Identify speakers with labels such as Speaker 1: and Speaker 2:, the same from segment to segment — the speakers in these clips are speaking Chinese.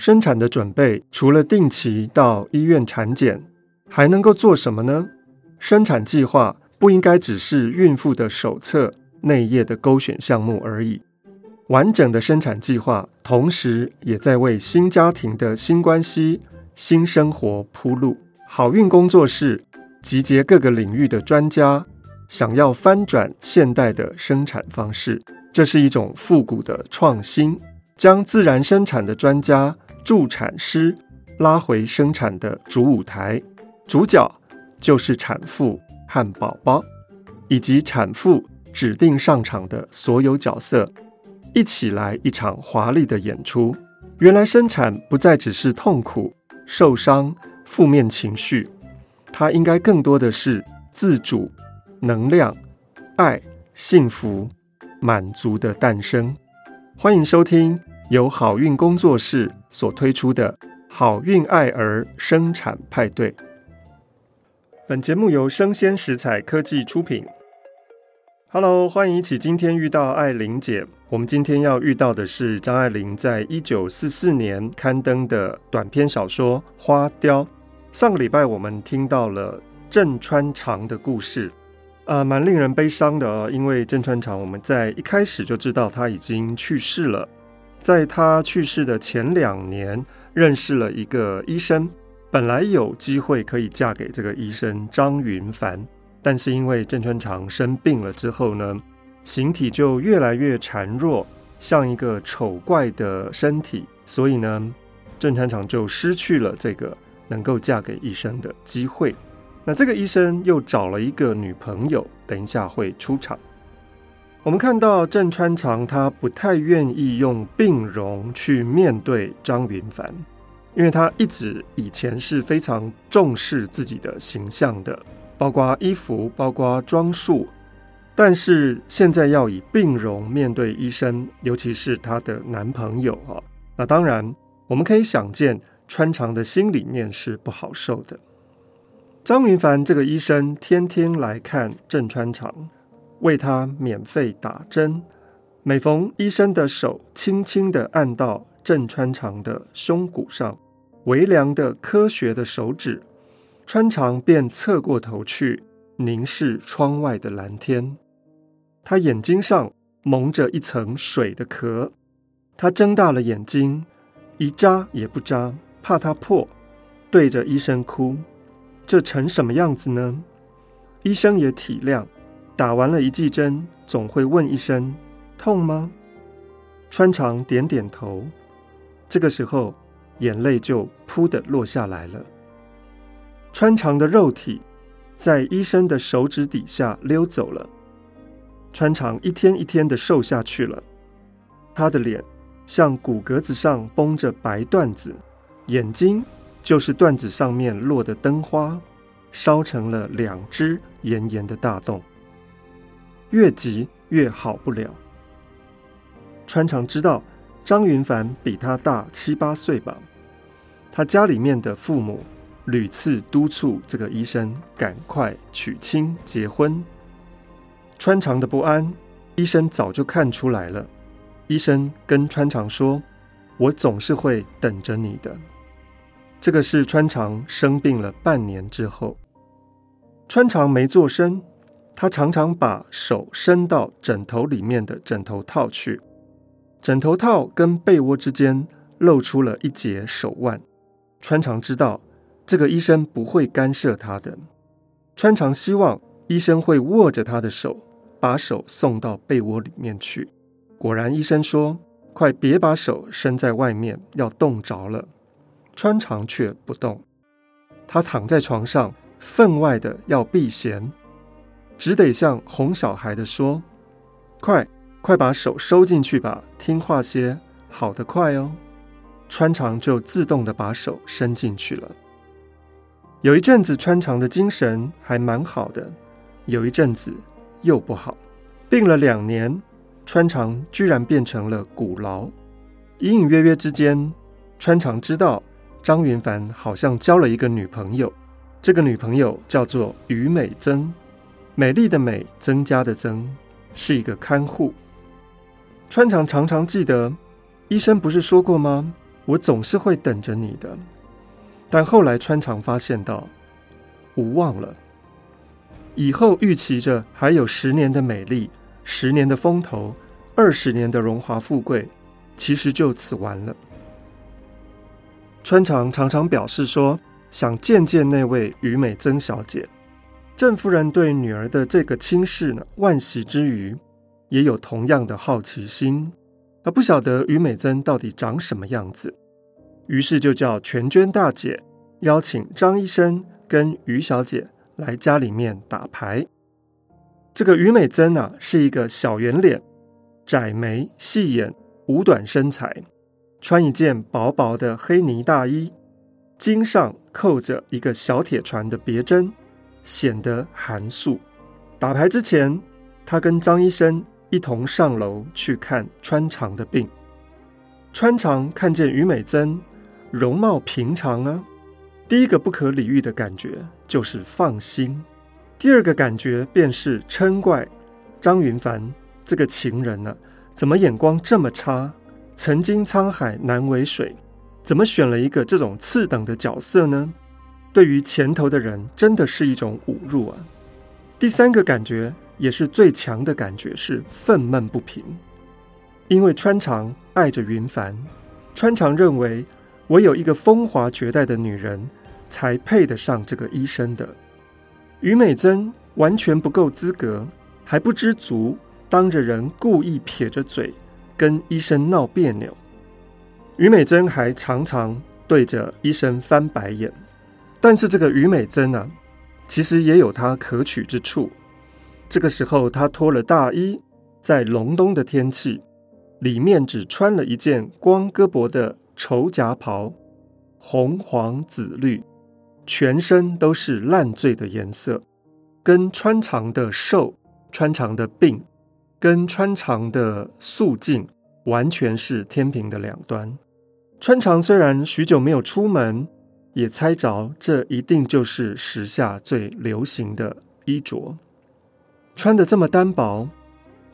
Speaker 1: 生产的准备除了定期到医院产检，还能够做什么呢？生产计划不应该只是孕妇的手册内页的勾选项目而已。完整的生产计划，同时也在为新家庭的新关系、新生活铺路。好运工作室集结各个领域的专家，想要翻转现代的生产方式，这是一种复古的创新，将自然生产的专家、助产师拉回生产的主舞台，主角就是产妇和宝宝，以及产妇指定上场的所有角色。一起来一场华丽的演出。原来生产不再只是痛苦、受伤、负面情绪，它应该更多的是自主、能量、爱、幸福、满足的诞生。欢迎收听由好运工作室所推出的好运爱儿生产派对。本节目由生鲜食材科技出品。Hello，欢迎一起今天遇到爱玲姐。我们今天要遇到的是张爱玲在一九四四年刊登的短篇小说《花雕》。上个礼拜我们听到了郑川长的故事，呃，蛮令人悲伤的哦，因为郑川长我们在一开始就知道他已经去世了。在他去世的前两年，认识了一个医生，本来有机会可以嫁给这个医生张云凡，但是因为郑川长生病了之后呢，形体就越来越孱弱，像一个丑怪的身体，所以呢，郑川长就失去了这个能够嫁给医生的机会。那这个医生又找了一个女朋友，等一下会出场。我们看到郑川长他不太愿意用病容去面对张云帆，因为他一直以前是非常重视自己的形象的，包括衣服，包括装束。但是现在要以病容面对医生，尤其是她的男朋友啊，那当然我们可以想见，川长的心里面是不好受的。张云帆这个医生天天来看郑川长，为他免费打针。每逢医生的手轻轻地按到郑川长的胸骨上，微凉的科学的手指，川长便侧过头去凝视窗外的蓝天。他眼睛上蒙着一层水的壳，他睁大了眼睛，一眨也不眨，怕它破，对着医生哭。这成什么样子呢？医生也体谅，打完了一剂针，总会问一声：“痛吗？”川长点点头。这个时候，眼泪就扑的落下来了。川长的肉体在医生的手指底下溜走了。川长一天一天的瘦下去了，他的脸像骨骼子上绷着白缎子，眼睛就是缎子上面落的灯花，烧成了两只炎炎的大洞。越急越好不了。川长知道张云凡比他大七八岁吧，他家里面的父母屡次督促这个医生赶快娶亲结婚。川长的不安，医生早就看出来了。医生跟川长说：“我总是会等着你的。”这个是川长生病了半年之后。川长没做声，他常常把手伸到枕头里面的枕头套去，枕头套跟被窝之间露出了一截手腕。川长知道这个医生不会干涉他的。川长希望医生会握着他的手。把手送到被窝里面去。果然，医生说：“快别把手伸在外面，要冻着了。”川长却不动，他躺在床上，分外的要避嫌，只得像哄小孩的说：“快快把手收进去吧，听话些，好得快哦。”川长就自动的把手伸进去了。有一阵子，川长的精神还蛮好的，有一阵子。又不好，病了两年，川长居然变成了骨痨。隐隐约约之间，川长知道张云凡好像交了一个女朋友，这个女朋友叫做于美增，美丽的美，增加的增，是一个看护。川长常常记得，医生不是说过吗？我总是会等着你的。”但后来川长发现到，无望了。以后预期着还有十年的美丽，十年的风头，二十年的荣华富贵，其实就此完了。川常常常表示说，想见见那位于美珍小姐。郑夫人对女儿的这个亲事呢，惋惜之余，也有同样的好奇心。她不晓得于美珍到底长什么样子，于是就叫全娟大姐邀请张医生跟于小姐来家里面打牌。这个于美珍啊，是一个小圆脸、窄眉、细眼、五短身材，穿一件薄薄的黑呢大衣，襟上扣着一个小铁船的别针。显得寒素。打牌之前，他跟张医生一同上楼去看川常的病。川常看见于美珍容貌平常啊，第一个不可理喻的感觉就是放心，第二个感觉便是嗔怪张云凡这个情人呢、啊，怎么眼光这么差？曾经沧海难为水，怎么选了一个这种次等的角色呢？对于前头的人，真的是一种侮辱啊！第三个感觉也是最强的感觉是愤懑不平，因为川常爱着云帆，川常认为唯有一个风华绝代的女人才配得上这个医生的，于美珍完全不够资格，还不知足，当着人故意撇着嘴跟医生闹别扭，于美珍还常常对着医生翻白眼。但是这个于美珍啊，其实也有她可取之处。这个时候，她脱了大衣，在隆冬的天气，里面只穿了一件光胳膊的绸夹袍，红黄紫绿，全身都是烂醉的颜色，跟川常的瘦、川常的病、跟川常的素净，完全是天平的两端。川常虽然许久没有出门。也猜着，这一定就是时下最流行的衣着，穿得这么单薄，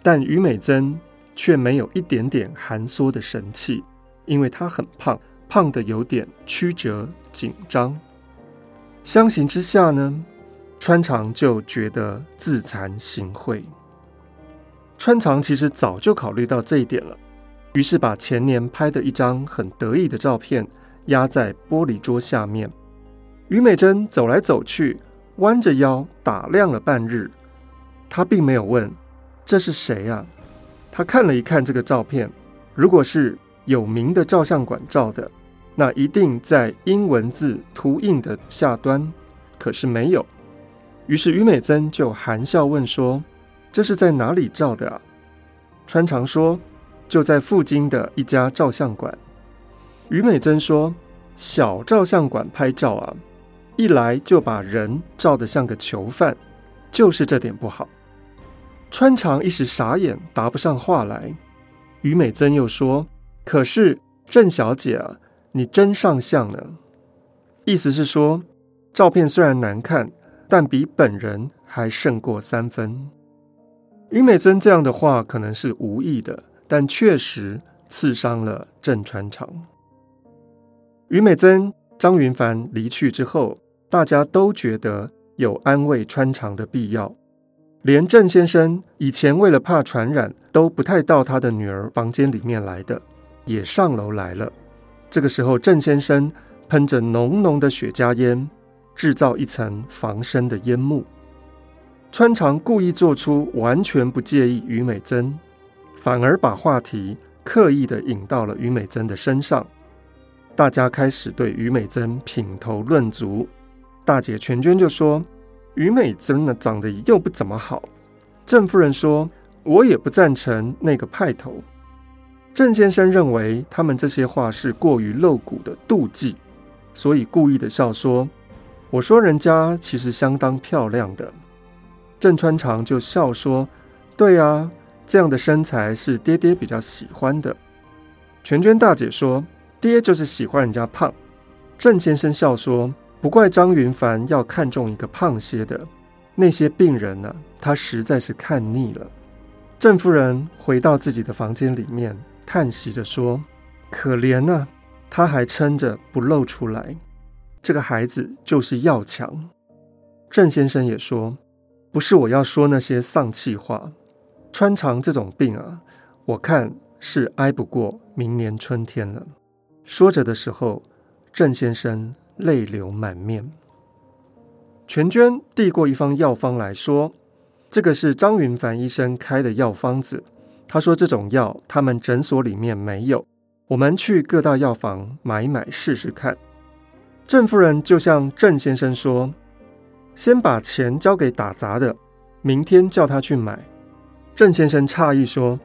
Speaker 1: 但于美珍却没有一点点寒缩的神气，因为她很胖，胖得有点曲折紧张。相形之下呢，川常就觉得自惭形秽。川常其实早就考虑到这一点了，于是把前年拍的一张很得意的照片。压在玻璃桌下面，于美珍走来走去，弯着腰打量了半日。她并没有问：“这是谁啊？”她看了一看这个照片，如果是有名的照相馆照的，那一定在英文字凸印的下端，可是没有。于是于美珍就含笑问说：“这是在哪里照的啊？”川常说：“就在附近的一家照相馆。”于美珍说：“小照相馆拍照啊，一来就把人照得像个囚犯，就是这点不好。”川长一时傻眼，答不上话来。于美珍又说：“可是郑小姐啊，你真上相呢。”意思是说，照片虽然难看，但比本人还胜过三分。于美珍这样的话可能是无意的，但确实刺伤了郑川长。于美珍、张云帆离去之后，大家都觉得有安慰川常的必要。连郑先生以前为了怕传染，都不太到他的女儿房间里面来的，也上楼来了。这个时候，郑先生喷着浓浓的雪茄烟，制造一层防身的烟幕。川常故意做出完全不介意于美珍，反而把话题刻意的引到了于美珍的身上。大家开始对于美珍品头论足，大姐全娟就说：“于美珍呢，长得又不怎么好。”郑夫人说：“我也不赞成那个派头。”郑先生认为他们这些话是过于露骨的妒忌，所以故意的笑说：“我说人家其实相当漂亮的。”郑川长就笑说：“对啊，这样的身材是爹爹比较喜欢的。”全娟大姐说。爹就是喜欢人家胖，郑先生笑说：“不怪张云凡要看中一个胖些的，那些病人呢、他实在是看腻了。”郑夫人回到自己的房间里面，叹息着说：“可怜呐、啊，他还撑着不露出来。这个孩子就是要强。郑先生也说：“不是我要说那些丧气话，穿肠这种病啊，我看是挨不过明年春天了。”说着的时候，郑先生泪流满面。全娟递过一方药方来说：“这个是张云凡医生开的药方子。他说这种药他们诊所里面没有，我们去各大药房买买试试看。”郑夫人就向郑先生说：“先把钱交给打杂的，明天叫他去买。”郑先生诧异说：“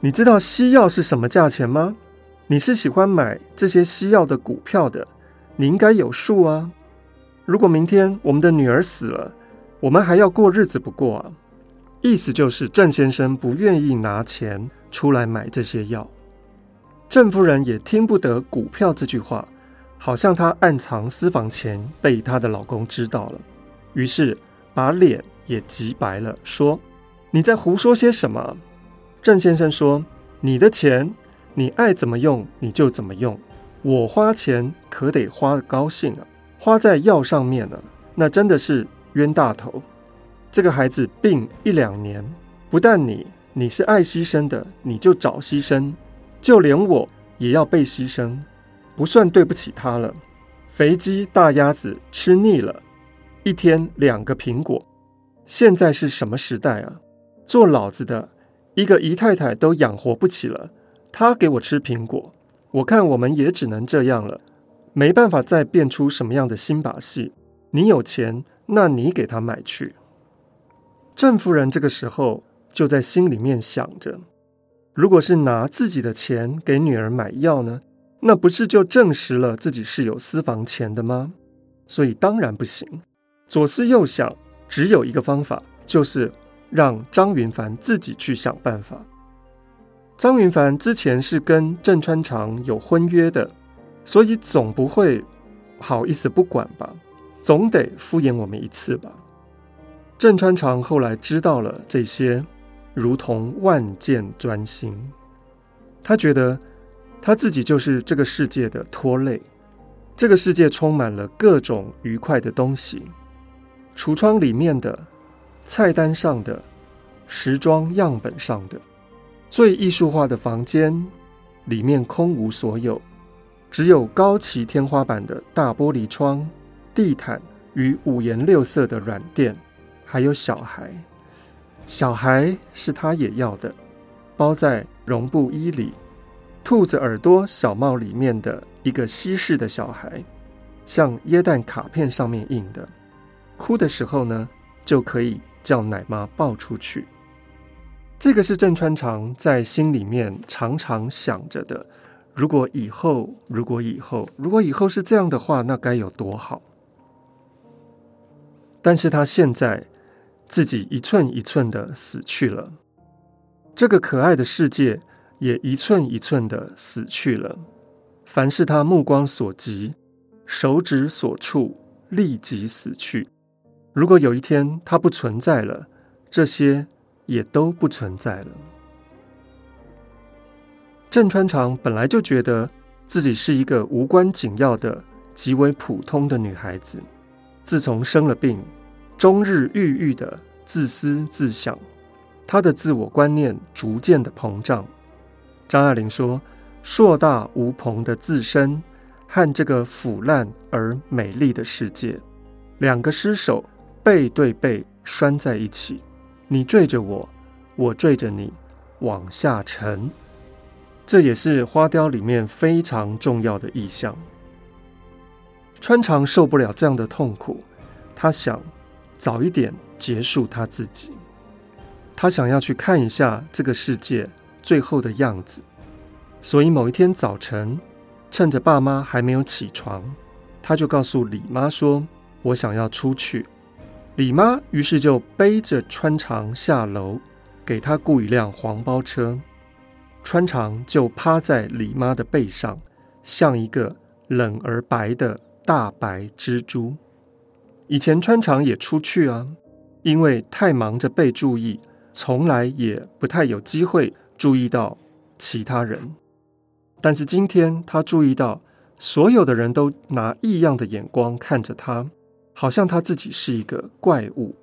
Speaker 1: 你知道西药是什么价钱吗？你是喜欢买这些西药的股票的，你应该有数啊。”如果明天我们的女儿死了，我们还要过日子不过啊？意思就是郑先生不愿意拿钱出来买这些药。郑夫人也听不得股票这句话，好像她暗藏私房钱被她的老公知道了，于是把脸也急白了，说：“你在胡说些什么？”郑先生说：“你的钱，你爱怎么用你就怎么用，我花钱可得花得高兴啊。”花在药上面了，那真的是冤大头。这个孩子病一两年，不但你你是爱牺牲的，你就找牺牲，就连我也要被牺牲，不算对不起他了。肥鸡大鸭子吃腻了，一天两个苹果。现在是什么时代啊？做老子的一个姨太太都养活不起了，他给我吃苹果，我看我们也只能这样了。没办法再变出什么样的新把戏。你有钱，那你给他买去。郑夫人这个时候就在心里面想着：如果是拿自己的钱给女儿买药呢，那不是就证实了自己是有私房钱的吗？所以当然不行。左思右想，只有一个方法，就是让张云凡自己去想办法。张云凡之前是跟郑川长有婚约的。所以总不会好意思不管吧？总得敷衍我们一次吧？郑川长后来知道了这些，如同万箭钻心。他觉得他自己就是这个世界的拖累。这个世界充满了各种愉快的东西，橱窗里面的、菜单上的、时装样本上的，最艺术化的房间里面空无所有。只有高齐天花板的大玻璃窗、地毯与五颜六色的软垫，还有小孩。小孩是他也要的，包在绒布衣里，兔子耳朵小帽里面的一个西式的小孩，像耶诞卡片上面印的。哭的时候呢，就可以叫奶妈抱出去。这个是郑川长在心里面常常想着的。如果以后，如果以后，如果以后是这样的话，那该有多好！但是他现在自己一寸一寸的死去了，这个可爱的世界也一寸一寸的死去了。凡是他目光所及、手指所触，立即死去。如果有一天他不存在了，这些也都不存在了。郑川长本来就觉得自己是一个无关紧要的、极为普通的女孩子。自从生了病，终日郁郁的自私自想，她的自我观念逐渐的膨胀。张爱玲说：“硕大无朋的自身和这个腐烂而美丽的世界，两个尸首背对背拴在一起，你坠着我，我坠着你，往下沉。”这也是花雕里面非常重要的意象。川长受不了这样的痛苦，他想早一点结束他自己。他想要去看一下这个世界最后的样子，所以某一天早晨，趁着爸妈还没有起床，他就告诉李妈说：“我想要出去。”李妈于是就背着川长下楼，给他雇一辆黄包车。川长就趴在李妈的背上，像一个冷而白的大白蜘蛛。以前川长也出去啊，因为太忙着被注意，从来也不太有机会注意到其他人。但是今天他注意到所有的人都拿异样的眼光看着他，好像他自己是一个怪物。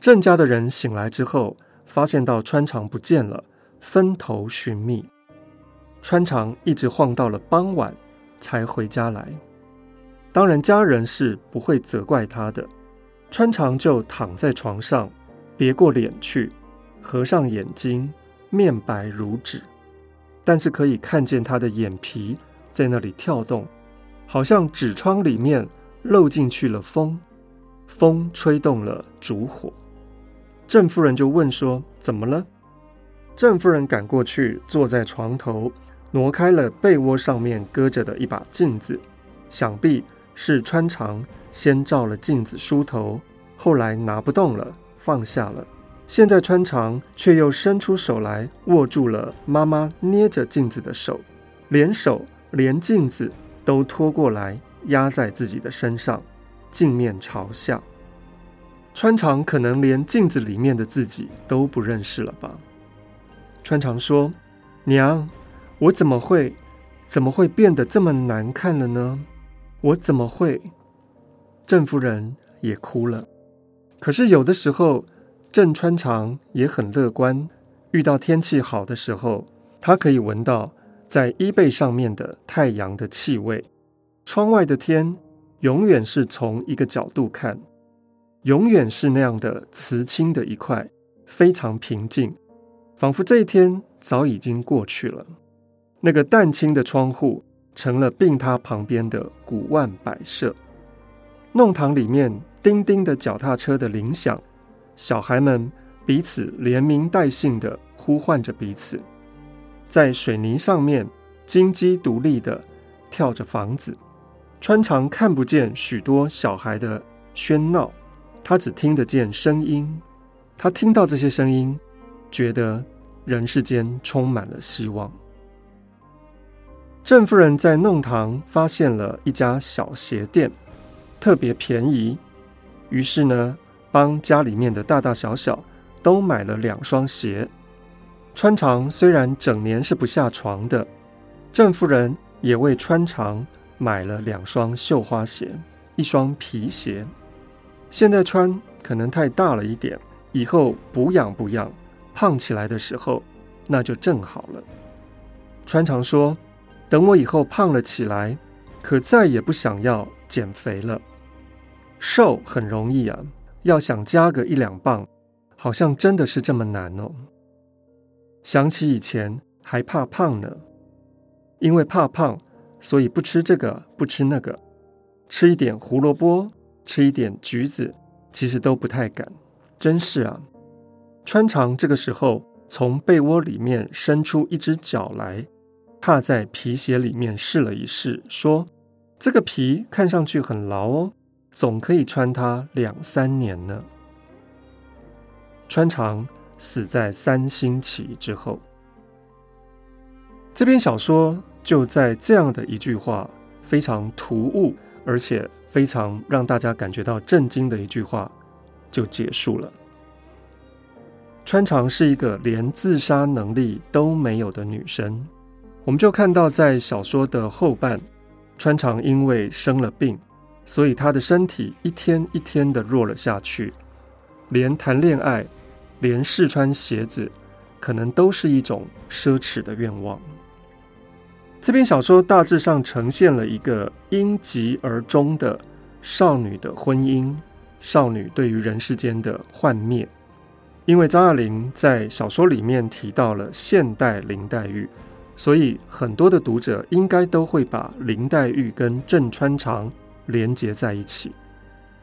Speaker 1: 郑家的人醒来之后，发现到穿肠不见了，分头寻觅。穿肠一直晃到了傍晚才回家来。当然，家人是不会责怪他的。穿肠就躺在床上，别过脸去，合上眼睛，面白如纸，但是可以看见他的眼皮在那里跳动，好像纸窗里面漏进去了风，风吹动了烛火。郑夫人就问说：“怎么了？”郑夫人赶过去，坐在床头，挪开了被窝上面搁着的一把镜子，想必。是穿肠先照了镜子梳头，后来拿不动了，放下了。现在穿肠却又伸出手来握住了妈妈捏着镜子的手，连手连镜子都拖过来压在自己的身上，镜面朝下。穿肠可能连镜子里面的自己都不认识了吧？穿肠说：“娘，我怎么会，怎么会变得这么难看了呢？”我怎么会？郑夫人也哭了。可是有的时候，郑穿肠也很乐观。遇到天气好的时候，他可以闻到在衣背上面的太阳的气味。窗外的天永远是从一个角度看，永远是那样的瓷青的一块，非常平静，仿佛这一天早已经过去了。那个淡青的窗户。成了病榻旁边的古玩摆设，弄堂里面叮叮的脚踏车的铃响，小孩们彼此连名带姓的呼唤着彼此，在水泥上面金鸡独立的跳着房子。穿肠看不见许多小孩的喧闹，他只听得见声音。他听到这些声音，觉得人世间充满了希望。郑夫人在弄堂发现了一家小鞋店，特别便宜，于是呢，帮家里面的大大小小都买了两双鞋。穿肠虽然整年是不下床的，郑夫人也为穿肠买了两双绣花鞋，一双皮鞋。现在穿可能太大了一点，以后补养补养，胖起来的时候那就正好了。穿肠说。等我以后胖了起来，可再也不想要减肥了。瘦很容易啊，要想加个一两磅，好像真的是这么难哦。想起以前还怕胖呢，因为怕胖，所以不吃这个不吃那个，吃一点胡萝卜，吃一点橘子，其实都不太敢。真是啊，穿肠这个时候从被窝里面伸出一只脚来。踏在皮鞋里面试了一试，说：“这个皮看上去很牢哦，总可以穿它两三年呢。”穿肠死在三星期之后，这篇小说就在这样的一句话，非常突兀，而且非常让大家感觉到震惊的一句话，就结束了。穿肠是一个连自杀能力都没有的女生。我们就看到，在小说的后半，穿肠因为生了病，所以她的身体一天一天的弱了下去，连谈恋爱，连试穿鞋子，可能都是一种奢侈的愿望。这篇小说大致上呈现了一个因疾而终的少女的婚姻，少女对于人世间的幻灭。因为张爱玲在小说里面提到了现代林黛玉。所以，很多的读者应该都会把林黛玉跟郑川长连结在一起。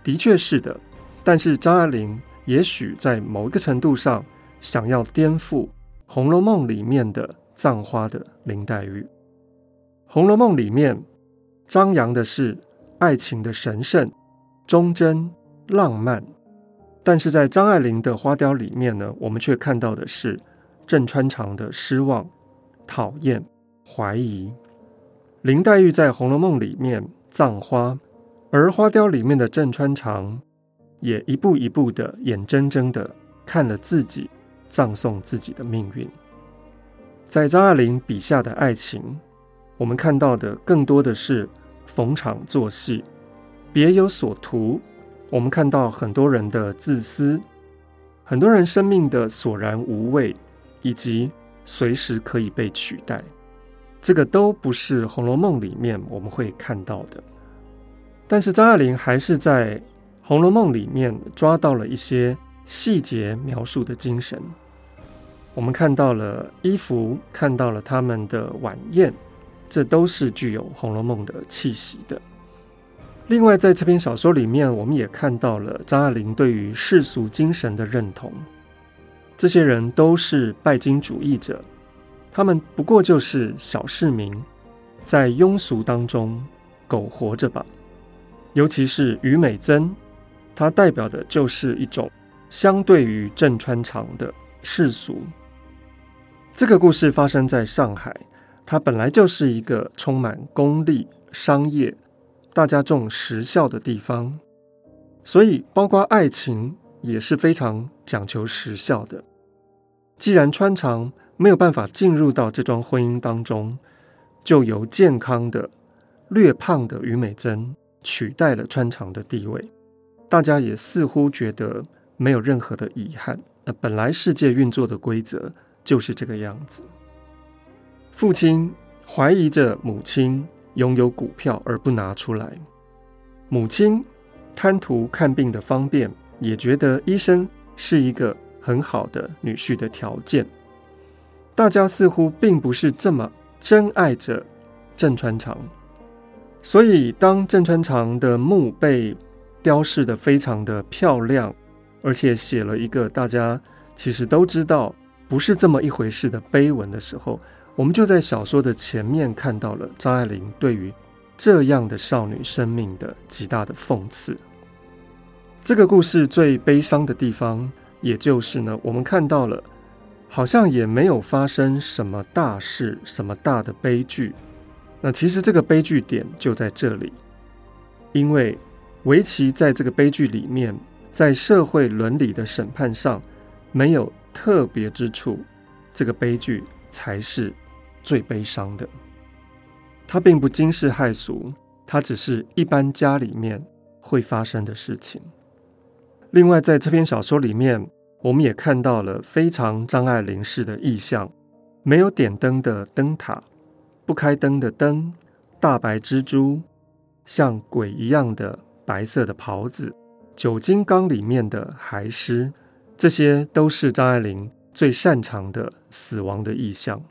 Speaker 1: 的确是的，但是张爱玲也许在某一个程度上想要颠覆《红楼梦》里面的葬花的林黛玉。《红楼梦》里面张扬的是爱情的神圣、忠贞、浪漫，但是在张爱玲的花雕里面呢，我们却看到的是郑川长的失望。讨厌、怀疑，林黛玉在《红楼梦》里面葬花，而花雕里面的郑川长也一步一步的、眼睁睁的看了自己葬送自己的命运。在张爱玲笔下的爱情，我们看到的更多的是逢场作戏，别有所图。我们看到很多人的自私，很多人生命的索然无味，以及随时可以被取代。这个都不是《红楼梦》里面我们会看到的。但是张爱玲还是在《红楼梦》里面抓到了一些细节描述的精神。我们看到了衣服，看到了他们的晚宴。这都是具有《红楼梦》的气息的。另外，在这篇小说里面，我们也看到了张爱玲对于世俗精神的认同。这些人都是拜金主义者，他们不过就是小市民，在庸俗当中苟活着吧。尤其是于美珍，她代表的就是一种相对于郑川长的世俗。这个故事发生在上海。它本来就是一个充满功利、商业、大家重实效的地方，所以包括爱情也是非常讲求实效的。既然穿肠没有办法进入到这桩婚姻当中，就由健康的、略胖的于美珍取代了穿肠的地位，大家也似乎觉得没有任何的遗憾。那本来世界运作的规则就是这个样子。父亲怀疑着母亲拥有股票而不拿出来，母亲贪图看病的方便，也觉得医生是一个很好的女婿的条件。大家似乎并不是这么真爱着郑川长，所以当郑川长的墓被雕饰得非常的漂亮，而且写了一个大家其实都知道不是这么一回事的碑文的时候。我们就在小说的前面看到了张爱玲对于这样的少女生命的极大的讽刺。这个故事最悲伤的地方，也就是呢，我们看到了好像也没有发生什么大事、什么大的悲剧。那其实这个悲剧点就在这里，因为围棋在这个悲剧里面，在社会伦理的审判上没有特别之处，这个悲剧才是。最悲伤的，它并不惊世骇俗，它只是一般家里面会发生的事情。另外，在这篇小说里面，我们也看到了非常张爱玲式的意象：没有点灯的灯塔，不开灯的灯，大白蜘蛛，像鬼一样的白色的袍子，酒精缸里面的骸尸，这些都是张爱玲最擅长的死亡的意象。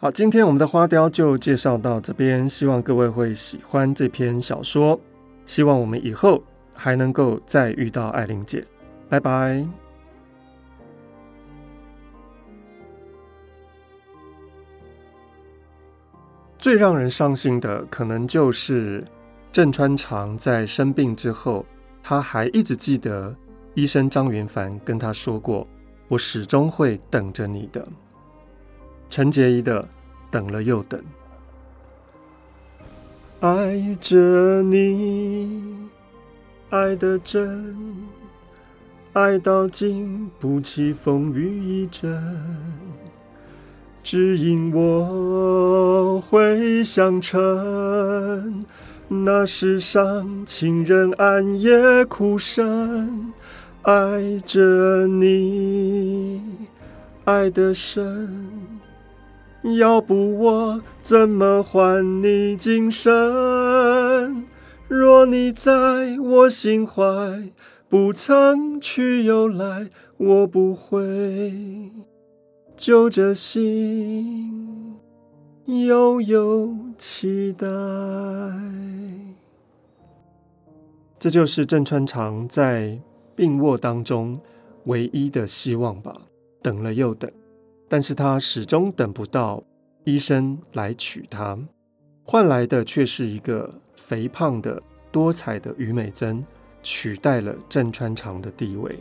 Speaker 1: 好，今天我们的花雕就介绍到这边，希望各位会喜欢这篇小说，希望我们以后还能够再遇到艾玲姐，拜拜。最让人伤心的，可能就是郑川长在生病之后，他还一直记得医生张云凡跟他说过：“我始终会等着你的。”陈洁仪的等了又等，爱着你，爱的真，爱到经不起风雨一阵，只因我会想成那世上情人暗夜哭声，爱着你，爱的深。要不我怎么还你今生？若你在我心怀，不曾去又来，我不会揪着心悠悠期待。这就是郑川长在病卧当中唯一的希望吧，等了又等。但是他始终等不到医生来娶她，换来的却是一个肥胖的、多彩的于美珍取代了郑川长的地位。